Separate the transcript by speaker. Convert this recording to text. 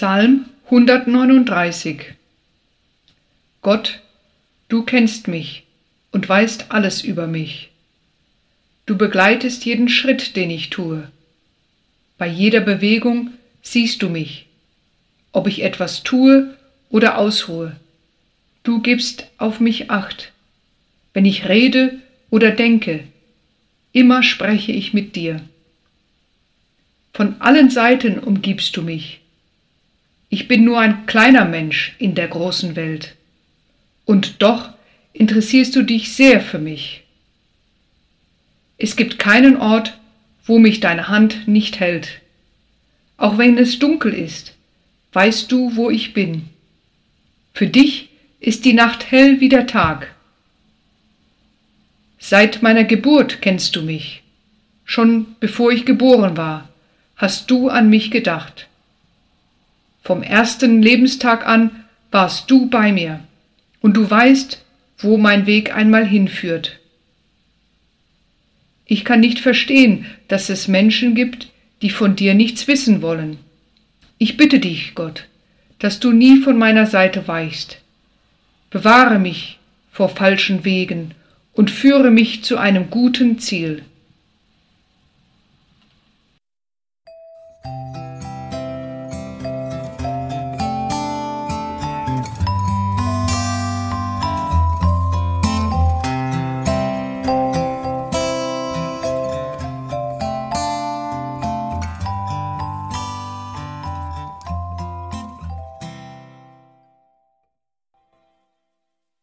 Speaker 1: Psalm 139 Gott, du kennst mich und weißt alles über mich. Du begleitest jeden Schritt, den ich tue. Bei jeder Bewegung siehst du mich, ob ich etwas tue oder ausruhe. Du gibst auf mich acht. Wenn ich rede oder denke, immer spreche ich mit dir. Von allen Seiten umgibst du mich ich bin nur ein kleiner Mensch in der großen Welt. Und doch interessierst du dich sehr für mich. Es gibt keinen Ort, wo mich deine Hand nicht hält. Auch wenn es dunkel ist, weißt du, wo ich bin. Für dich ist die Nacht hell wie der Tag. Seit meiner Geburt kennst du mich. Schon bevor ich geboren war, hast du an mich gedacht. Vom ersten Lebenstag an warst du bei mir und du weißt, wo mein Weg einmal hinführt. Ich kann nicht verstehen, dass es Menschen gibt, die von dir nichts wissen wollen. Ich bitte dich, Gott, dass du nie von meiner Seite weichst. Bewahre mich vor falschen Wegen und führe mich zu einem guten Ziel.